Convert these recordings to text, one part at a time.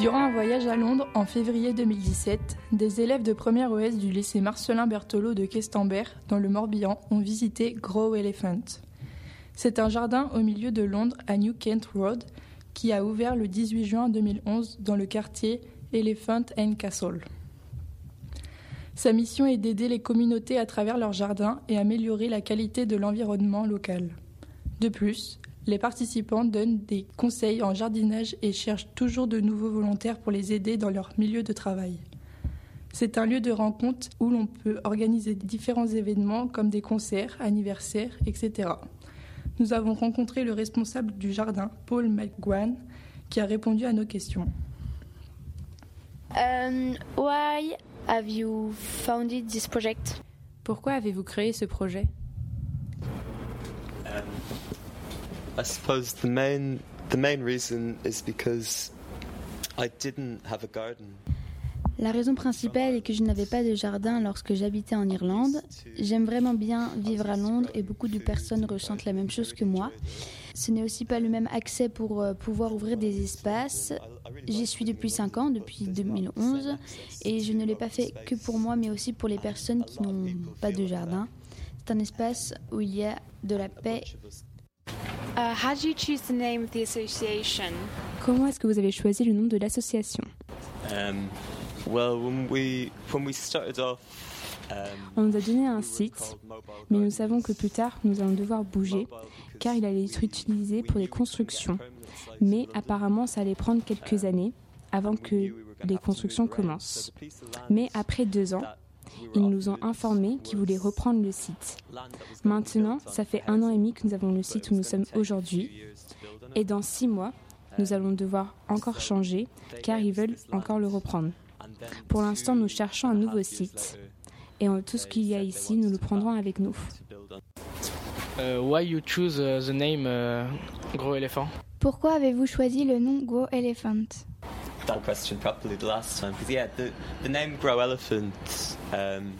Durant un voyage à Londres en février 2017, des élèves de première OS du lycée Marcelin Berthelot de Questembert, dans le Morbihan, ont visité Grow Elephant. C'est un jardin au milieu de Londres à New Kent Road qui a ouvert le 18 juin 2011 dans le quartier Elephant and Castle. Sa mission est d'aider les communautés à travers leurs jardins et améliorer la qualité de l'environnement local. De plus, les participants donnent des conseils en jardinage et cherchent toujours de nouveaux volontaires pour les aider dans leur milieu de travail. C'est un lieu de rencontre où l'on peut organiser différents événements comme des concerts, anniversaires, etc. Nous avons rencontré le responsable du jardin, Paul McGuan, qui a répondu à nos questions. Um, why have you founded this project? Pourquoi avez-vous créé ce projet? Um, I suppose the main the main reason is because I didn't have a garden. La raison principale est que je n'avais pas de jardin lorsque j'habitais en Irlande. J'aime vraiment bien vivre à Londres et beaucoup de personnes ressentent la même chose que moi. Ce n'est aussi pas le même accès pour euh, pouvoir ouvrir des espaces. J'y suis depuis 5 ans, depuis 2011, et je ne l'ai pas fait que pour moi, mais aussi pour les personnes qui n'ont pas de jardin. C'est un espace où il y a de la paix. Uh, how did you choose the name of the association? Comment est-ce que vous avez choisi le nom de l'association? Um, well, when we when we started off, um, On nous a donné un site, mais nous savons que plus tard, nous allons devoir bouger, car il allait être utilisé pour des constructions. Mais apparemment, ça allait prendre quelques années avant que les constructions commencent. Mais après deux ans, ils nous ont informé qu'ils voulaient reprendre le site. Maintenant, ça fait un an et demi que nous avons le site où nous sommes aujourd'hui. Et dans six mois, nous allons devoir encore changer, car ils veulent encore le reprendre. Pour l'instant, nous cherchons un nouveau site. Et en- tout ce qu'il y a ici, nous le prendrons avec nous. Uh, why you choose uh, the name uh, Gros Elephant? Pourquoi avez-vous choisi le nom Grow Elephant? That question properly the last time because yeah, the the name Grow Elephant. Um,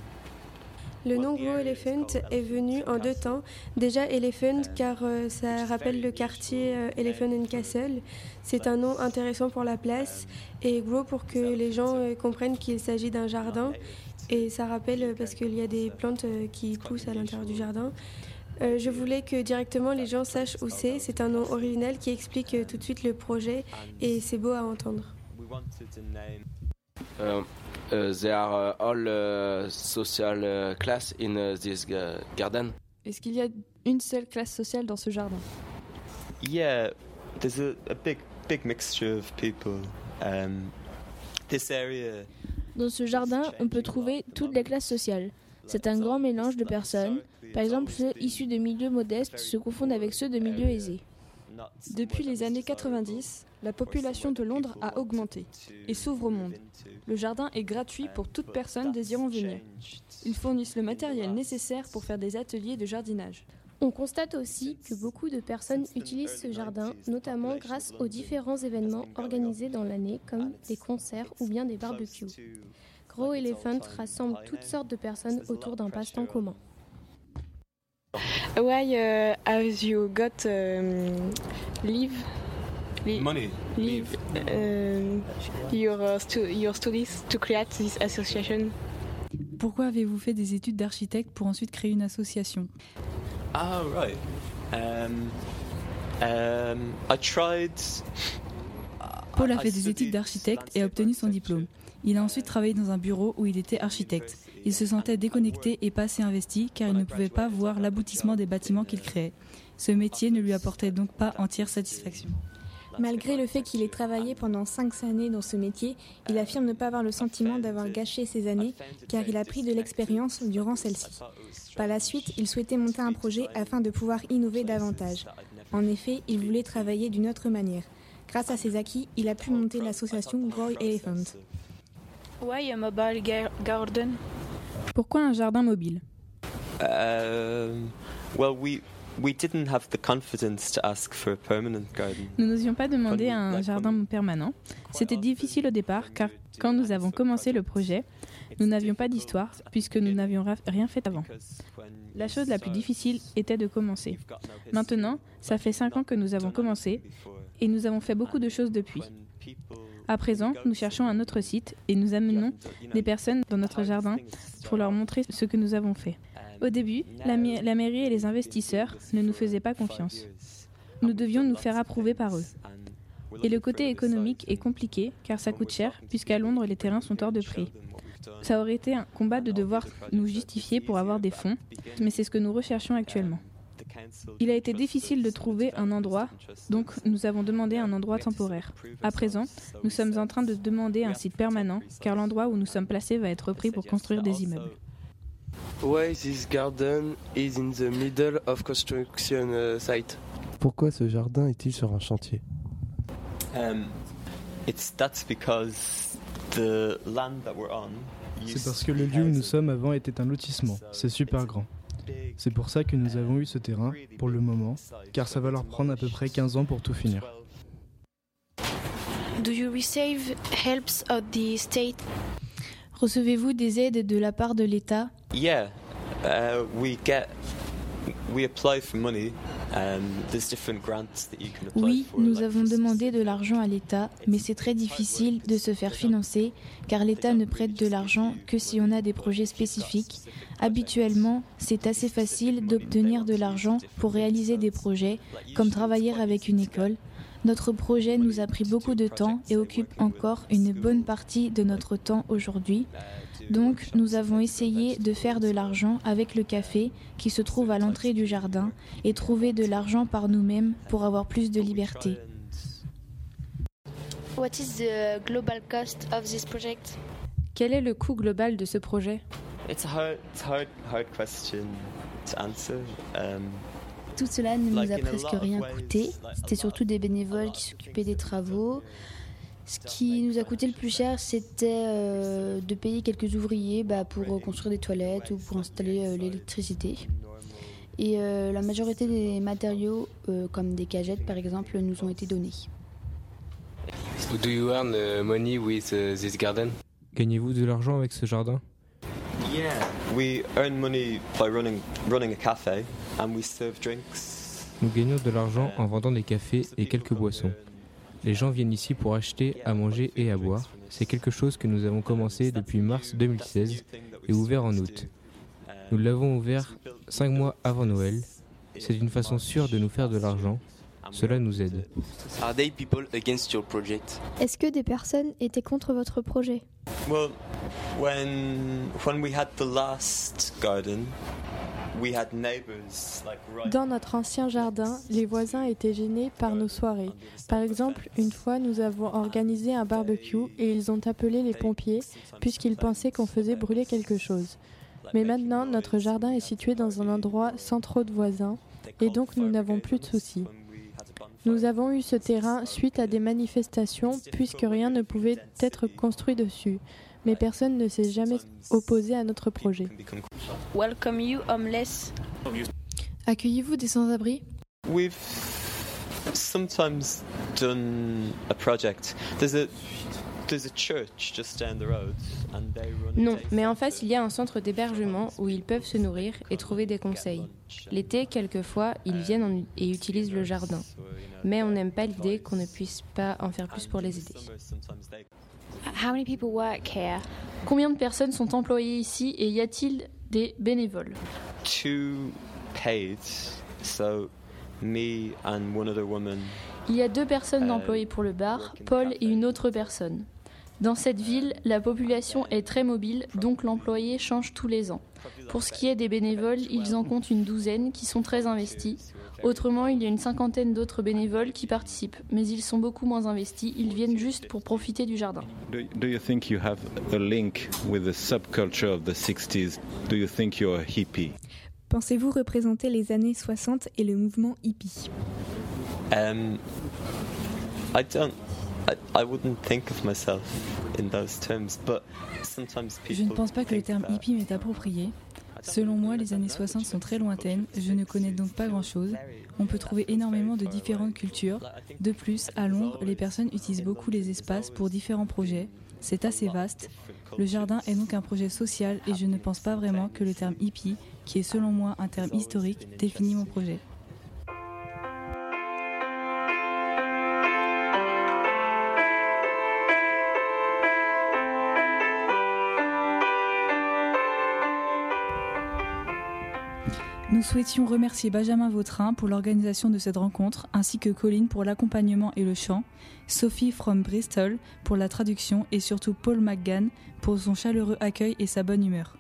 Le nom Grow Elephant est venu en deux temps. Déjà Elephant car euh, ça rappelle le quartier euh, Elephant and Castle. C'est un nom intéressant pour la place et Grow pour que les gens euh, comprennent qu'il s'agit d'un jardin et ça rappelle parce qu'il y a des plantes qui poussent à l'intérieur du jardin. Euh, je voulais que directement les gens sachent où c'est. C'est un nom original qui explique tout de suite le projet et c'est beau à entendre. We wanted a name. Um, uh, they are uh, all uh, social uh, class in uh, this uh, garden. Est-ce qu'il y a une seule classe sociale dans ce jardin? Yeah, there's a, a big big mixture of people. Um, this area. Dans ce jardin, on peut trouver toutes les classes sociales. C'est un grand mélange de personnes. Par exemple, ceux issus de milieux modestes se confondent avec ceux de milieux aisés. Depuis les années 90, la population de Londres a augmenté et s'ouvre au monde. Le jardin est gratuit pour toute personne désirant venir. Ils fournissent le matériel nécessaire pour faire des ateliers de jardinage. On constate aussi que beaucoup de personnes utilisent ce jardin, notamment grâce aux différents événements organisés dans l'année, comme des concerts ou bien des barbecues. Grow Elephant rassemble toutes sortes de personnes autour d'un passe-temps commun. Why uh, have you got um, leave? leave Money. Leave um, your uh, stu your studies to create this association? Pourquoi avez-vous fait des études d'architecte pour ensuite créer une association? Ah right. Um, um, I tried. Paul a I fait des études d'architecte et a obtenu son diplôme. Il a ensuite travaillé dans un bureau où il était architecte. Il se sentait déconnecté et pas assez investi car il ne pouvait pas voir l'aboutissement des bâtiments qu'il créait. Ce métier ne lui apportait donc pas entière satisfaction. Malgré le fait qu'il ait travaillé pendant cinq années dans ce métier, il affirme ne pas avoir le sentiment d'avoir gâché ses années car il a pris de l'expérience durant celle-ci. Par la suite, il souhaitait monter un projet afin de pouvoir innover davantage. En effet, il voulait travailler d'une autre manière. Grâce à ses acquis, il a pu monter l'association Grow Elephant. Why a mobile ga- garden? Pourquoi un jardin mobile? Um, well, we we didn't have the confidence to ask for a permanent garden. Nous n'osions pas demandé un jardin permanent. C'était difficile au départ car quand nous avons commencé le projet, nous n'avions pas d'histoire puisque nous n'avions rien fait avant. La chose la plus difficile était de commencer. Maintenant, ça fait cinq ans que nous avons commencé et nous avons fait beaucoup de choses depuis. À présent, nous cherchons un autre site et nous amenons des personnes dans notre jardin pour leur montrer ce que nous avons fait. Au début, la, mairie et les investisseurs ne nous faisaient pas confiance. Nous devions nous faire approuver par eux. Et le côté économique est compliqué car ça coûte cher puisqu'à Londres les terrains sont hors de prix. Ça aurait été un combat de devoir nous justifier pour avoir des fonds, mais c'est ce que nous recherchons actuellement. Il a été difficile de trouver un endroit, donc nous avons demandé un endroit temporaire. À présent, nous sommes en train de demander un site permanent, car l'endroit où nous sommes placés va être repris pour construire des immeubles. Why this garden is in the middle of construction uh, site? Pourquoi ce jardin est-il sur un chantier? Um, it's that's because the land that we're on c'est parce que le lieu où nous sommes avant était un lotissement. C'est super grand. C'est pour ça que nous avons eu ce terrain, pour le moment, car ça va leur prendre à peu près 15 ans pour tout finir. Do you receive helps of the state? Recevez-vous des aides de la part de l'État? Yeah, uh, we get we apply for money oui, nous avons demandé de l'argent à l'État, mais c'est très difficile de se faire financer car l'État ne prête de l'argent que si on a des projets spécifiques. Habituellement, c'est assez facile d'obtenir de l'argent pour réaliser des projets, comme travailler avec une école. Notre projet nous a pris beaucoup de temps et occupe encore une bonne partie de notre temps aujourd'hui. Donc nous avons essayé de faire de l'argent avec le café qui se trouve à l'entrée du jardin et trouver de l'argent par nous-mêmes pour avoir plus de liberté. What is the global cost of this project? Quel est le coût global de ce projet? It's a hard, hard, hard question to answer. Um, Tout cela ne nous a presque rien coûté. C'était surtout des bénévoles qui s'occupaient des travaux. Ce qui nous a coûté le plus cher, c'était euh, de payer quelques ouvriers bah, pour construire des toilettes ou pour installer euh, l'électricité. Et euh, la majorité des matériaux, comme des cagettes par exemple, nous ont été donnés. Do you earn uh, money with uh, this garden? Gagnez-vous de l'argent avec ce jardin? Yeah, we earn money by running running a cafe and we serve drinks. Nous gagnons de l'argent en vendant des cafés et quelques boissons. Les gens viennent ici pour acheter, à manger et à boire. C'est quelque chose que nous avons commencé depuis mars 2016 et ouvert en août. Nous l'avons ouvert cinq mois avant Noël. C'est une façon sûre de nous faire de l'argent. Cela nous aide. Est-ce que des personnes étaient contre votre projet? Dans notre ancien jardin, les voisins étaient gênés par nos soirées. Par exemple, une fois, nous avons organisé un barbecue et ils ont appelé les pompiers puisqu'ils pensaient qu'on faisait brûler quelque chose. Mais maintenant, notre jardin est situé dans un endroit sans trop de voisins et donc nous n'avons plus de soucis. Nous avons eu ce terrain suite à des manifestations puisque rien ne pouvait être construit dessus mais personne ne s'est jamais opposé à notre projet. Welcome you homeless. Accueillez-vous des sans-abri? We've sometimes done a project. There's a There's a church just down the road and they run Non, mais en face, il y a un centre d'hébergement où ils peuvent se nourrir et trouver des conseils. L'été, quelquefois, ils viennent et utilisent le jardin. Mais on n'aime pas l'idée qu'on ne puisse pas en faire plus pour les aider. Combien de personnes sont employées ici et y a-t-il des bénévoles? Two paid, so me and one other woman. Il y a deux personnes employées pour le bar, Paul et une autre personne. Dans cette ville, la population est très mobile, donc l'employé change tous les ans. Pour ce qui est des bénévoles, ils en comptent une douzaine qui sont très investis. Autrement, il y a une cinquantaine d'autres bénévoles qui participent, mais ils sont beaucoup moins investis, ils viennent juste pour profiter du jardin. Do, you think you have a link with the subculture of the 60s? Do you think you're a hippie? Pensez-vous représenter les années 60 et le mouvement hippie? Um, I don't I, wouldn't think of myself in those terms, but sometimes people Je ne pense pas que le terme hippie m'est approprié, Selon moi, les années 60 sont très lointaines, je ne connais donc pas grand-chose. On peut trouver énormément de différentes cultures. De plus, à Londres, les personnes utilisent beaucoup les espaces pour différents projets. C'est assez vaste. Le jardin est donc un projet social et je ne pense pas vraiment que le terme hippie, qui est selon moi un terme historique, définit mon projet. Nous souhaitions remercier Benjamin Vautrin pour l'organisation de cette rencontre, ainsi que Colline pour l'accompagnement et le chant, Sophie from Bristol pour la traduction et surtout Paul McGann pour son chaleureux accueil et sa bonne humeur.